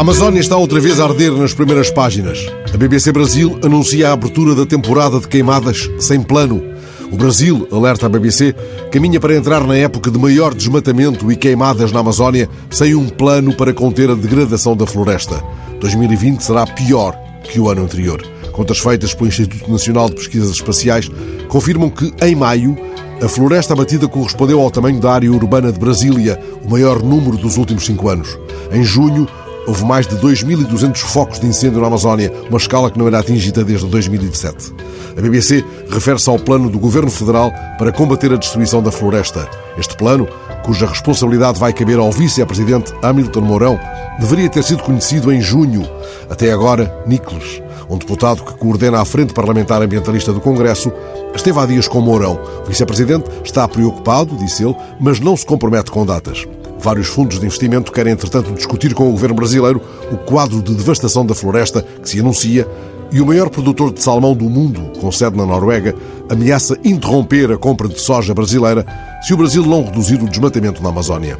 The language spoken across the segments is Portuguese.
A Amazónia está outra vez a arder nas primeiras páginas. A BBC Brasil anuncia a abertura da temporada de queimadas sem plano. O Brasil, alerta a BBC, caminha para entrar na época de maior desmatamento e queimadas na Amazónia sem um plano para conter a degradação da floresta. 2020 será pior que o ano anterior. Contas feitas pelo Instituto Nacional de Pesquisas Espaciais confirmam que, em maio, a floresta abatida correspondeu ao tamanho da área urbana de Brasília, o maior número dos últimos cinco anos. Em junho, houve mais de 2.200 focos de incêndio na Amazónia, uma escala que não era atingida desde 2017. A BBC refere-se ao plano do Governo Federal para combater a destruição da floresta. Este plano, cuja responsabilidade vai caber ao vice-presidente Hamilton Mourão, deveria ter sido conhecido em junho. Até agora, Nicholas, um deputado que coordena a Frente Parlamentar Ambientalista do Congresso, esteve há dias com Mourão. O vice-presidente está preocupado, disse ele, mas não se compromete com datas. Vários fundos de investimento querem, entretanto, discutir com o governo brasileiro o quadro de devastação da floresta que se anuncia e o maior produtor de salmão do mundo, com sede na Noruega, ameaça interromper a compra de soja brasileira se o Brasil não reduzir o desmatamento na Amazónia.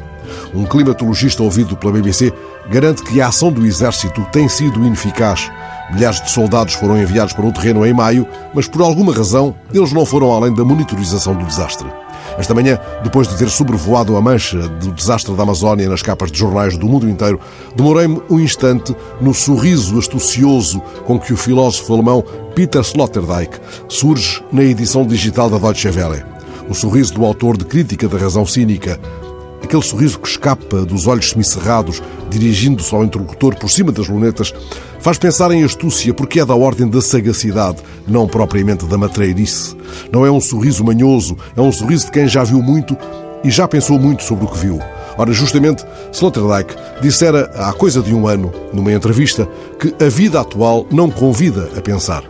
Um climatologista ouvido pela BBC garante que a ação do exército tem sido ineficaz. Milhares de soldados foram enviados para o terreno em maio, mas por alguma razão eles não foram além da monitorização do desastre. Esta manhã, depois de ter sobrevoado a mancha do desastre da Amazónia nas capas de jornais do mundo inteiro, demorei-me um instante no sorriso astucioso com que o filósofo alemão Peter Sloterdijk surge na edição digital da Deutsche Welle. O sorriso do autor de Crítica da Razão Cínica, aquele sorriso que escapa dos olhos semicerrados, dirigindo-se ao interlocutor por cima das lunetas, faz pensar em astúcia porque é da ordem da sagacidade, não propriamente da matreirice. Não é um sorriso manhoso, é um sorriso de quem já viu muito e já pensou muito sobre o que viu. Ora, justamente, Sloterdijk dissera há coisa de um ano, numa entrevista, que a vida atual não convida a pensar.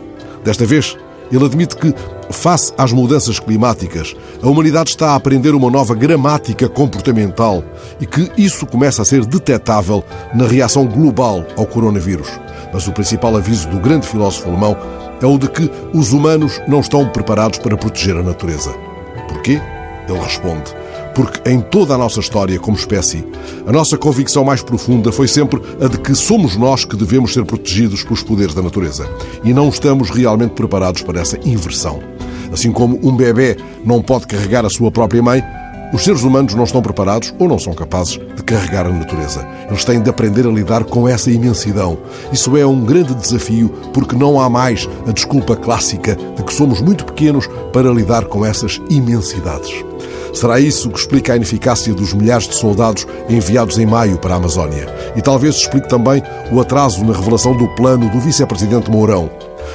Desta vez, ele admite que, face às mudanças climáticas, a humanidade está a aprender uma nova gramática comportamental e que isso começa a ser detectável na reação global ao coronavírus. Mas o principal aviso do grande filósofo alemão é o de que os humanos não estão preparados para proteger a natureza. Porquê? Ele responde: porque em toda a nossa história como espécie, a nossa convicção mais profunda foi sempre a de que somos nós que devemos ser protegidos pelos poderes da natureza e não estamos realmente preparados para essa inversão. Assim como um bebê não pode carregar a sua própria mãe, os seres humanos não estão preparados ou não são capazes de carregar a natureza. Eles têm de aprender a lidar com essa imensidão. Isso é um grande desafio porque não há mais a desculpa clássica de que somos muito pequenos para lidar com essas imensidades. Será isso que explica a ineficácia dos milhares de soldados enviados em maio para a Amazónia. E talvez explique também o atraso na revelação do plano do vice-presidente Mourão.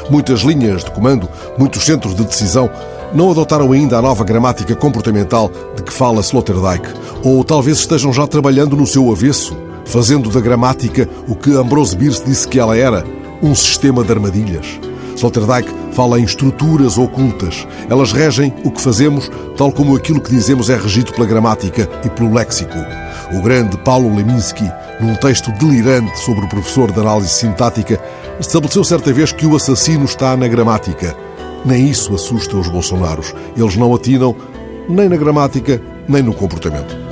Muitas linhas de comando, muitos centros de decisão não adotaram ainda a nova gramática comportamental de que fala Sloterdijk, ou talvez estejam já trabalhando no seu avesso, fazendo da gramática o que Ambrose Bierce disse que ela era, um sistema de armadilhas. Sloterdijk fala em estruturas ocultas. Elas regem o que fazemos, tal como aquilo que dizemos é regido pela gramática e pelo léxico. O grande Paulo Leminski, num texto delirante sobre o professor de análise sintática, estabeleceu certa vez que o assassino está na gramática. Nem isso assusta os bolsonaros. Eles não atinam nem na gramática, nem no comportamento.